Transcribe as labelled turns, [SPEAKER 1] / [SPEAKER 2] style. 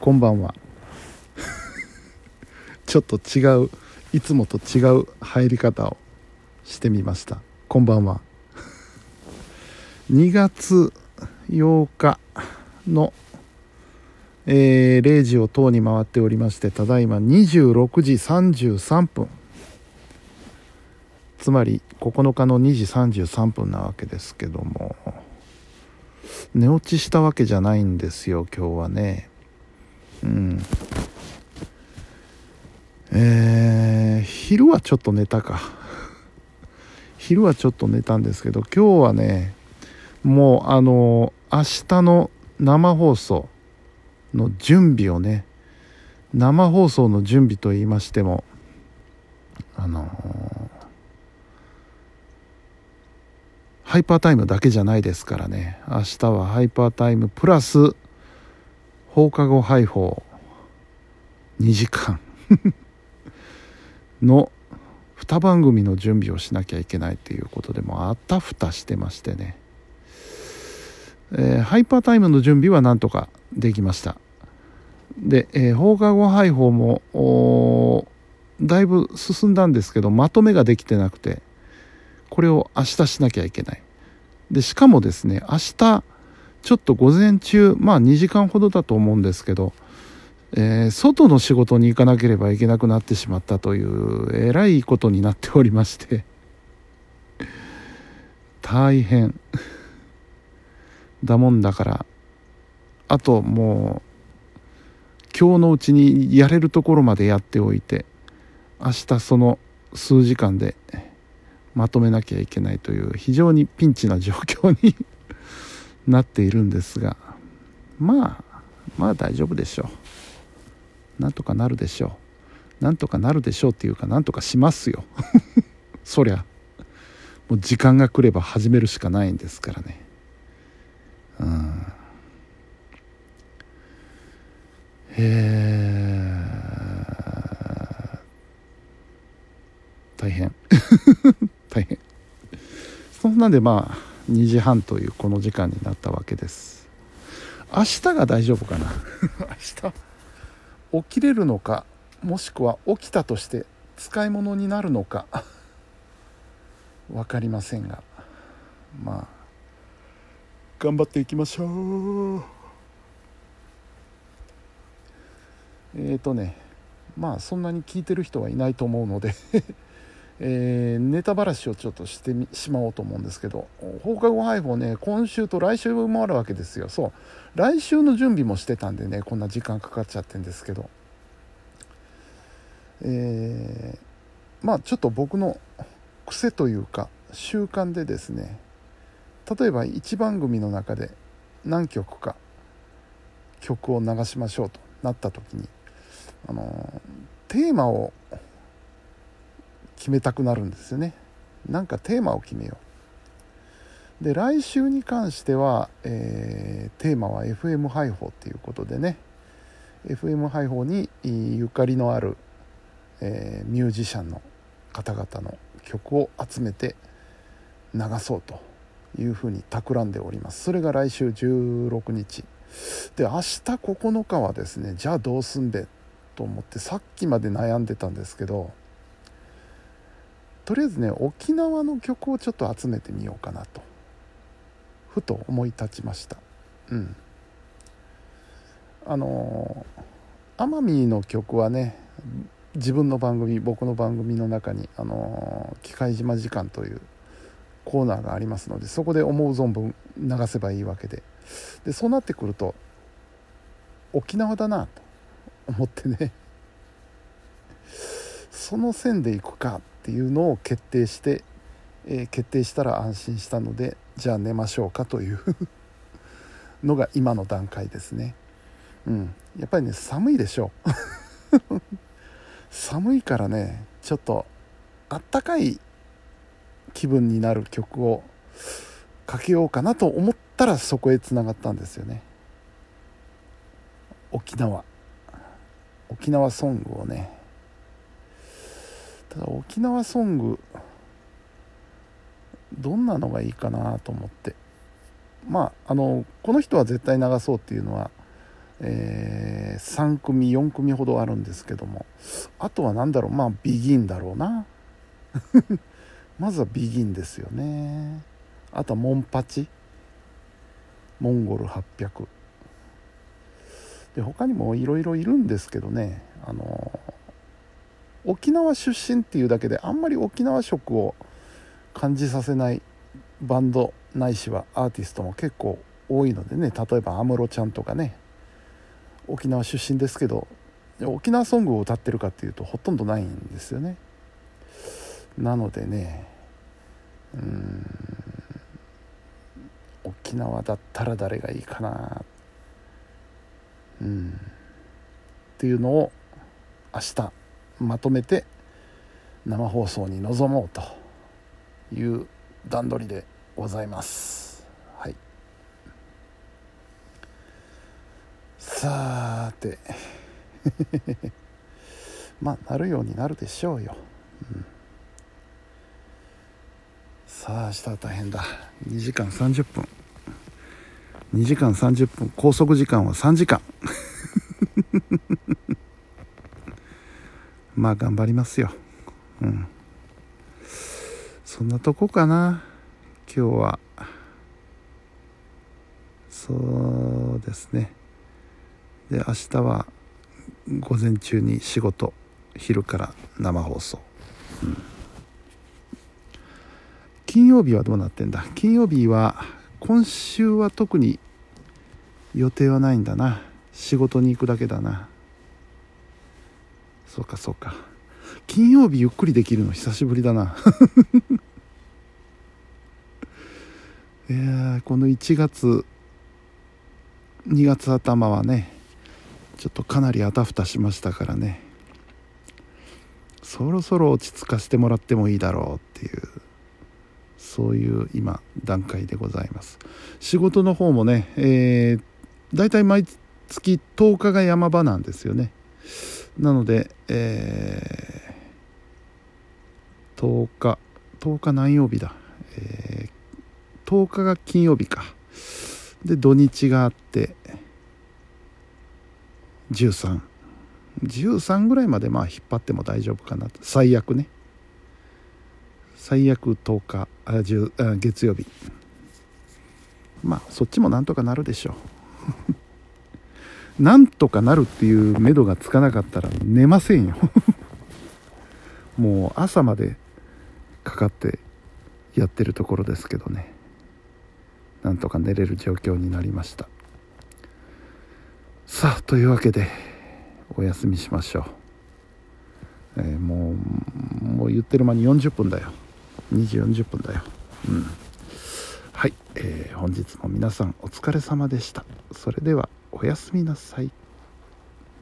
[SPEAKER 1] こんばんは。ちょっと違ういつもと違う入り方をしてみました。こんばんは。2月8日の、えー、0時を等に回っておりましてただいま26時33分つまり9日の2時33分なわけですけども寝落ちしたわけじゃないんですよ今日はね。うん。えー、昼はちょっと寝たか。昼はちょっと寝たんですけど今日はねもうあの明日の生放送の準備をね生放送の準備と言いましてもあのハイパータイムだけじゃないですからね。明日はハイパータイムプラス放課後配報2時間。の2番組の準備をしなきゃいけないということでもあたふたしてましてね、えー、ハイパータイムの準備はなんとかできました。で、えー、放課後配報もだいぶ進んだんですけどまとめができてなくてこれを明日しなきゃいけない。で、しかもですね、明日、ちょっと午前中、まあ2時間ほどだと思うんですけど、えー、外の仕事に行かなければいけなくなってしまったという、えらいことになっておりまして、大変。だもんだから、あともう、今日のうちにやれるところまでやっておいて、明日その数時間で、まとめなきゃいけないという非常にピンチな状況になっているんですがまあまあ大丈夫でしょう。なんとかなるでしょう。なんとかなるでしょうっていうかなんとかしますよ。そりゃ。もう時間が来れば始めるしかないんですからね。うん。へえ大変。大変。そんなんでまあ2時半というこの時間になったわけです。明日が大丈夫かな？明日起きれるのか？もしくは起きたとして使い物になるのか？分かりませんが。まあ。頑張っていきましょう。えっ、ー、とね。まあそんなに聞いてる人はいないと思うので。えー、ネタばらしをちょっとしてしまおうと思うんですけど放課後配報ね今週と来週もあるわけですよ。そう。来週の準備もしてたんでねこんな時間かかっちゃってんですけど。えー、まあちょっと僕の癖というか習慣でですね例えば1番組の中で何曲か曲を流しましょうとなった時にあのテーマを決めたくなるんですよね。なんかテーマを決めよう。で来週に関しては、えー、テーマは FM 配報っていうことでね。FM 配報にゆかりのある、えー、ミュージシャンの方々の曲を集めて流そうというふうに企んでおります。それが来週16日。で明日9日はですねじゃあどうすんべと思ってさっきまで悩んでたんですけどとりあえずね沖縄の曲をちょっと集めてみようかなとふと思い立ちました。うん。あの奄美の曲はね自分の番組僕の番組の中に「あの機械島時間」というコーナーがありますのでそこで思う存分流せばいいわけで。でそうなってくると沖縄だなと思ってね。その線でいくか。っていうのを決定して、えー、決定したら安心したのでじゃあ寝ましょうかという のが今の段階ですね。うん。やっぱりね寒いでしょう。寒いからねちょっとあったかい気分になる曲をかけようかなと思ったらそこへつながったんですよね。沖縄。沖縄ソングをねただ沖縄ソングどんなのがいいかなと思って。まああのこの人は絶対流そうっていうのはえー、3組4組ほどあるんですけども。あとは何だろうまあビギンだろうな。まずはビギンですよね。あとはモンパチ。モンゴル800で他にもいろいろいるんですけどね。あの沖縄出身っていうだけであんまり沖縄色を感じさせないバンドないしはアーティストも結構多いのでね例えば安室ちゃんとかね沖縄出身ですけど沖縄ソングを歌ってるかっていうとほとんどないんですよね。なのでねうん沖縄だったら誰がいいかなうんっていうのを明日まとめて生放送に臨もうという段取りでございます。はい。さて。まあなるようになるでしょうよ、うん、さあ明日は大変だ。2時間30分。2時間30分。拘束時間は3時間。まあ頑張りますよ。うん。そんなとこかな。今日は。そうですね。で明日は午前中に仕事昼から生放送、うん、金曜日はどうなってんだ？金曜日は今週は特に予定はないんだな。仕事に行くだけだな。そうかそうか。金曜日ゆっくりできるの久しぶりだな。いやこの1月2月頭はねちょっとかなりあたふたしましたからね。そろそろ落ち着かせてもらってもいいだろうっていうそういう今段階でございます。仕事の方もね、えー、大体毎月10日が山場なんですよね。なので、えー、10日10日何曜日だ、えー、10日が金曜日か。で土日があって1313ぐらいまでまあ引っ張っても大丈夫かな。最悪ね。最悪10日あ10あ月曜日。まあそっちもなんとかなるでしょう。なんとかなるっていう目処がつかなかったら寝ませんよ。もう朝までかかってやってるところですけどね。なんとか寝れる状況になりました。さあというわけでお休みしましょう、えー、もうもう言ってる間に40分だよ。2時40分だよ。うん。はい、えー、本日も皆さんお疲れ様でした。それでは。おやすみなさい。